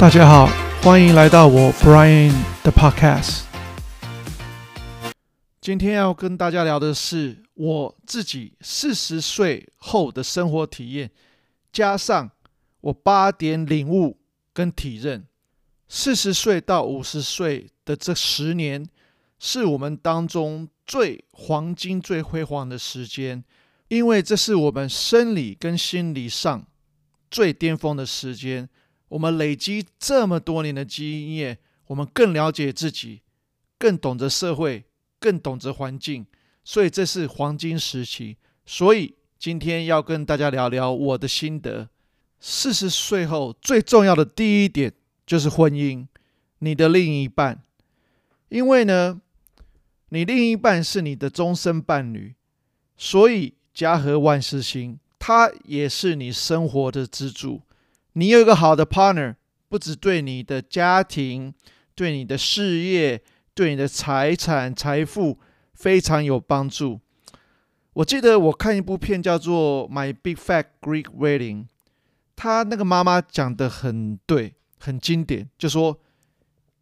大家好，欢迎来到我 Brian 的 Podcast。今天要跟大家聊的是我自己四十岁后的生活体验，加上我八点领悟跟体认。四十岁到五十岁的这十年，是我们当中最黄金、最辉煌的时间，因为这是我们生理跟心理上最巅峰的时间。我们累积这么多年的经验，我们更了解自己，更懂得社会，更懂得环境，所以这是黄金时期。所以今天要跟大家聊聊我的心得。四十岁后最重要的第一点就是婚姻，你的另一半，因为呢，你另一半是你的终身伴侣，所以家和万事兴，他也是你生活的支柱。你有一个好的 partner，不只对你的家庭、对你的事业、对你的财产、财富非常有帮助。我记得我看一部片叫做《My Big Fat Greek Wedding》，他那个妈妈讲的很对，很经典，就说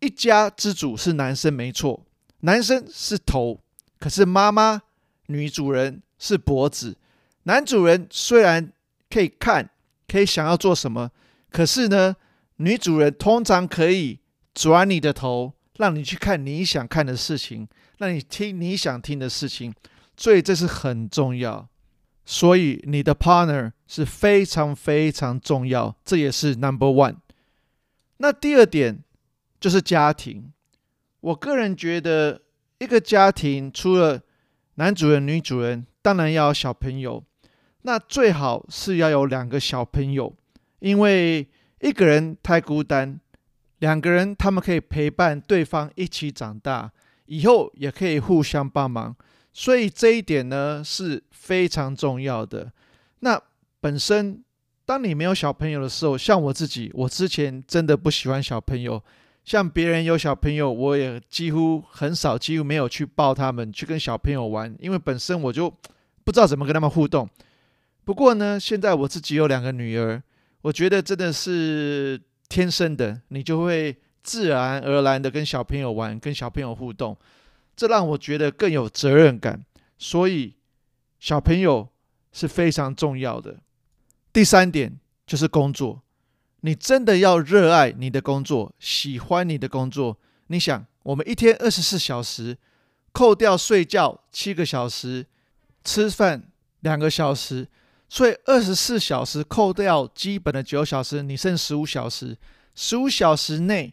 一家之主是男生没错，男生是头，可是妈妈女主人是脖子，男主人虽然可以看。可以想要做什么，可是呢，女主人通常可以转你的头，让你去看你想看的事情，让你听你想听的事情，所以这是很重要。所以你的 partner 是非常非常重要，这也是 number one。那第二点就是家庭。我个人觉得，一个家庭除了男主人、女主人，当然要有小朋友。那最好是要有两个小朋友，因为一个人太孤单，两个人他们可以陪伴对方一起长大，以后也可以互相帮忙，所以这一点呢是非常重要的。那本身当你没有小朋友的时候，像我自己，我之前真的不喜欢小朋友，像别人有小朋友，我也几乎很少，几乎没有去抱他们，去跟小朋友玩，因为本身我就不知道怎么跟他们互动。不过呢，现在我自己有两个女儿，我觉得真的是天生的，你就会自然而然的跟小朋友玩，跟小朋友互动，这让我觉得更有责任感。所以小朋友是非常重要的。第三点就是工作，你真的要热爱你的工作，喜欢你的工作。你想，我们一天二十四小时，扣掉睡觉七个小时，吃饭两个小时。所以二十四小时扣掉基本的九小时，你剩十五小时。十五小时内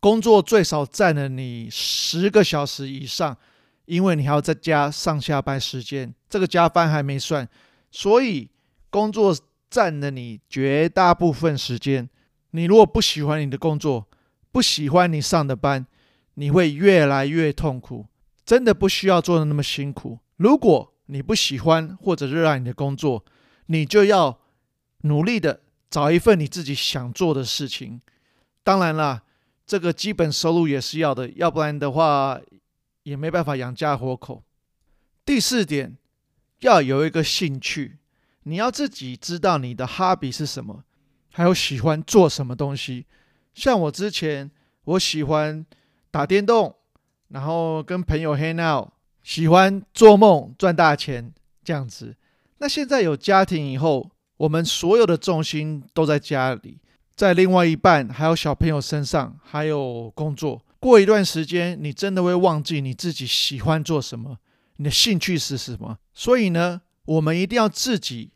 工作最少占了你十个小时以上，因为你还要再加上下班时间，这个加班还没算。所以工作占了你绝大部分时间。你如果不喜欢你的工作，不喜欢你上的班，你会越来越痛苦。真的不需要做的那么辛苦。如果你不喜欢或者热爱你的工作，你就要努力的找一份你自己想做的事情。当然啦，这个基本收入也是要的，要不然的话也没办法养家活口。第四点，要有一个兴趣，你要自己知道你的 hobby 是什么，还有喜欢做什么东西。像我之前，我喜欢打电动，然后跟朋友 hang out。喜欢做梦赚大钱这样子，那现在有家庭以后，我们所有的重心都在家里，在另外一半还有小朋友身上，还有工作。过一段时间，你真的会忘记你自己喜欢做什么，你的兴趣是什么。所以呢，我们一定要自己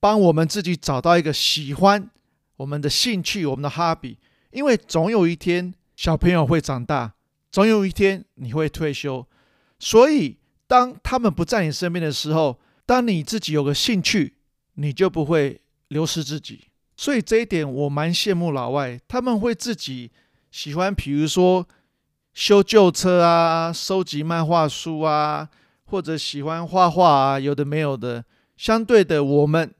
帮我们自己找到一个喜欢我们的兴趣，我们的 hobby，因为总有一天小朋友会长大，总有一天你会退休。所以，当他们不在你身边的时候，当你自己有个兴趣，你就不会流失自己。所以这一点我蛮羡慕老外，他们会自己喜欢，比如说修旧车啊，收集漫画书啊，或者喜欢画画啊，有的没有的。相对的，我们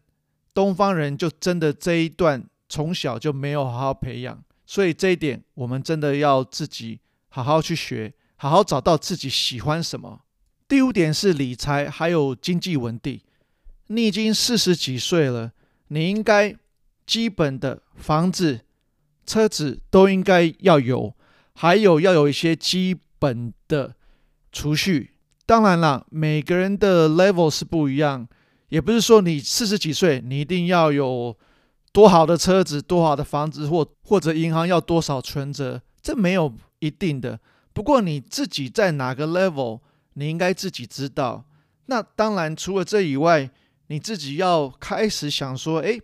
东方人就真的这一段从小就没有好好培养，所以这一点我们真的要自己好好去学。好好找到自己喜欢什么。第五点是理财，还有经济稳定。你已经四十几岁了，你应该基本的房子、车子都应该要有，还有要有一些基本的储蓄。当然了，每个人的 level 是不一样，也不是说你四十几岁，你一定要有多好的车子、多好的房子，或或者银行要多少存折，这没有一定的。不过你自己在哪个 level，你应该自己知道。那当然，除了这以外，你自己要开始想说，诶，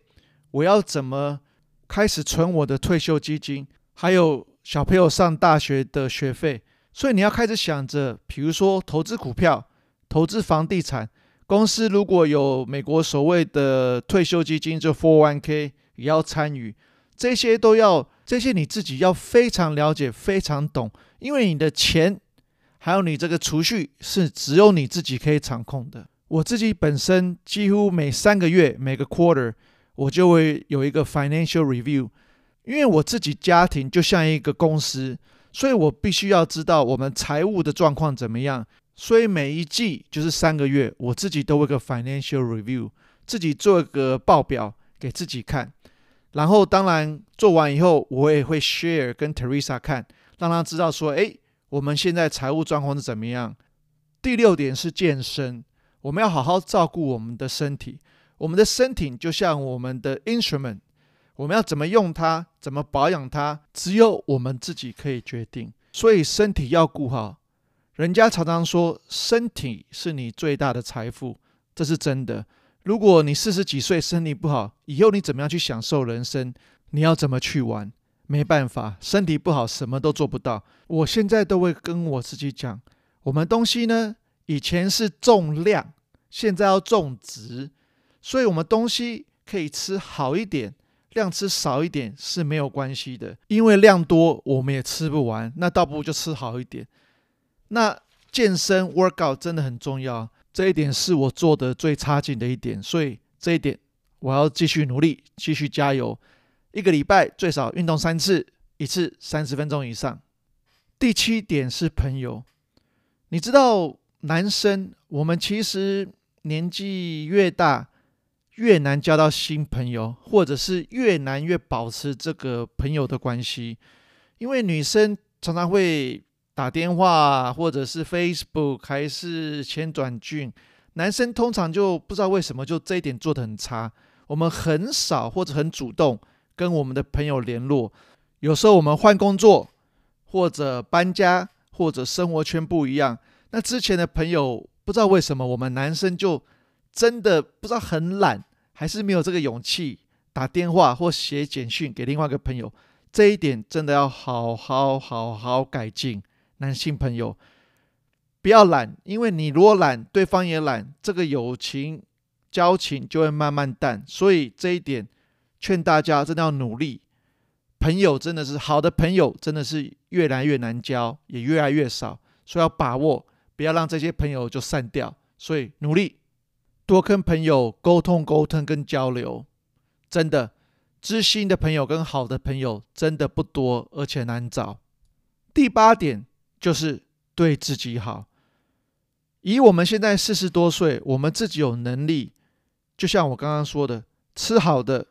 我要怎么开始存我的退休基金，还有小朋友上大学的学费。所以你要开始想着，比如说投资股票、投资房地产。公司如果有美国所谓的退休基金，就 401k 也要参与。这些都要，这些你自己要非常了解、非常懂。因为你的钱，还有你这个储蓄是只有你自己可以掌控的。我自己本身几乎每三个月、每个 quarter，我就会有一个 financial review。因为我自己家庭就像一个公司，所以我必须要知道我们财务的状况怎么样。所以每一季就是三个月，我自己都会个 financial review，自己做一个报表给自己看。然后当然做完以后，我也会 share 跟 Teresa 看。让他知道说，哎，我们现在财务状况是怎么样？第六点是健身，我们要好好照顾我们的身体。我们的身体就像我们的 instrument，我们要怎么用它，怎么保养它，只有我们自己可以决定。所以身体要顾好。人家常常说，身体是你最大的财富，这是真的。如果你四十几岁身体不好，以后你怎么样去享受人生？你要怎么去玩？没办法，身体不好，什么都做不到。我现在都会跟我自己讲，我们东西呢，以前是重量，现在要重质，所以我们东西可以吃好一点，量吃少一点是没有关系的。因为量多，我们也吃不完，那倒不如就吃好一点。那健身 workout 真的很重要，这一点是我做的最差劲的一点，所以这一点我要继续努力，继续加油。一个礼拜最少运动三次，一次三十分钟以上。第七点是朋友，你知道，男生我们其实年纪越大，越难交到新朋友，或者是越难越保持这个朋友的关系，因为女生常常会打电话，或者是 Facebook 还是签短讯，男生通常就不知道为什么就这一点做得很差，我们很少或者很主动。跟我们的朋友联络，有时候我们换工作，或者搬家，或者生活圈不一样。那之前的朋友不知道为什么，我们男生就真的不知道很懒，还是没有这个勇气打电话或写简讯给另外一个朋友。这一点真的要好好好好改进。男性朋友不要懒，因为你如果懒，对方也懒，这个友情交情就会慢慢淡。所以这一点。劝大家真的要努力，朋友真的是好的朋友，真的是越来越难交，也越来越少，所以要把握，不要让这些朋友就散掉。所以努力多跟朋友沟通、沟通跟交流，真的知心的朋友跟好的朋友真的不多，而且难找。第八点就是对自己好。以我们现在四十多岁，我们自己有能力，就像我刚刚说的，吃好的。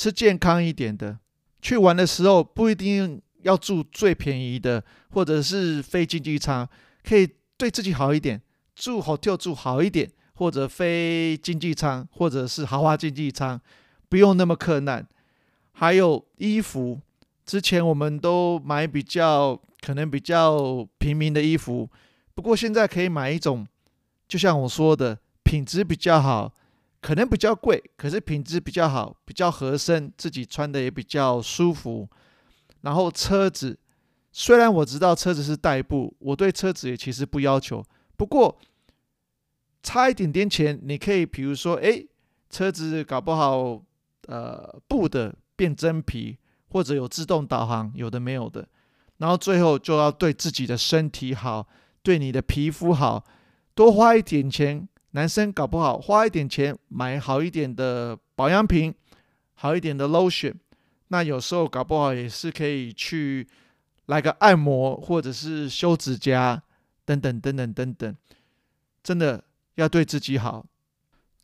吃健康一点的，去玩的时候不一定要住最便宜的，或者是飞经济舱，可以对自己好一点，住 hotel 住好一点，或者飞经济舱，或者是豪华经济舱，不用那么困难。还有衣服，之前我们都买比较可能比较平民的衣服，不过现在可以买一种，就像我说的，品质比较好。可能比较贵，可是品质比较好，比较合身，自己穿的也比较舒服。然后车子，虽然我知道车子是代步，我对车子也其实不要求。不过差一点点钱，你可以比如说，哎，车子搞不好，呃，布的变真皮，或者有自动导航，有的没有的。然后最后就要对自己的身体好，对你的皮肤好，多花一点钱。男生搞不好花一点钱买好一点的保养品，好一点的 lotion，那有时候搞不好也是可以去来个按摩，或者是修指甲，等等等等等等。真的要对自己好，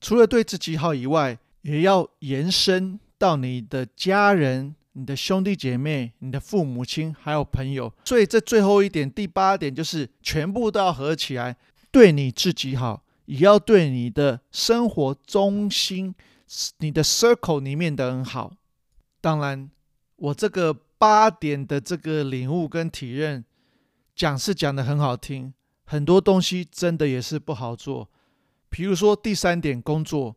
除了对自己好以外，也要延伸到你的家人、你的兄弟姐妹、你的父母亲还有朋友。所以这最后一点，第八点就是全部都要合起来，对你自己好，也要对你的生活中心、你的 circle 里面的人好。当然，我这个八点的这个领悟跟体认，讲是讲得很好听，很多东西真的也是不好做。比如说第三点，工作，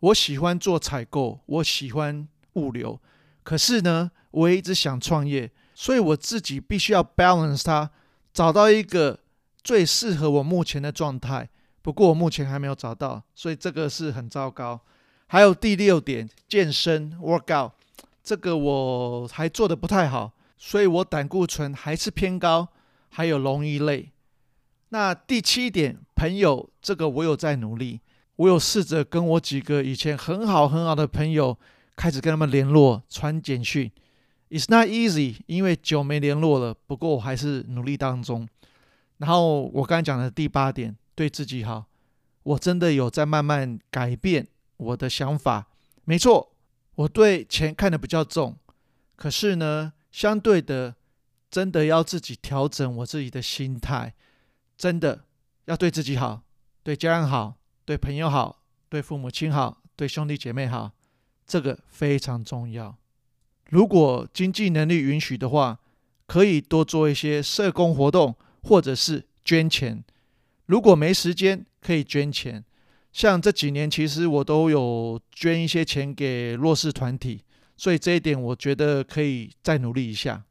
我喜欢做采购，我喜欢物流，可是呢，我也一直想创业，所以我自己必须要 balance 它，找到一个最适合我目前的状态。不过我目前还没有找到，所以这个是很糟糕。还有第六点，健身 workout，这个我还做得不太好，所以我胆固醇还是偏高，还有容易累。那第七点，朋友，这个我有在努力，我有试着跟我几个以前很好很好的朋友开始跟他们联络，传简讯。It's not easy，因为久没联络了。不过我还是努力当中。然后我刚才讲的第八点，对自己好，我真的有在慢慢改变我的想法。没错，我对钱看得比较重，可是呢，相对的，真的要自己调整我自己的心态。真的要对自己好，对家人好，对朋友好，对父母亲好，对兄弟姐妹好，这个非常重要。如果经济能力允许的话，可以多做一些社工活动，或者是捐钱。如果没时间，可以捐钱。像这几年，其实我都有捐一些钱给弱势团体，所以这一点我觉得可以再努力一下。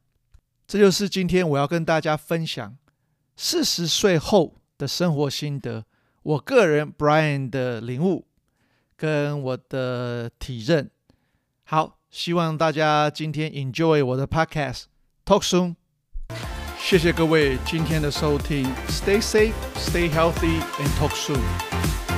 这就是今天我要跟大家分享。四十岁后的生活心得，我个人 Brian 的领悟跟我的体认。好，希望大家今天 enjoy 我的 podcast。Talk soon。谢谢各位今天的收听。Stay safe, stay healthy, and talk soon。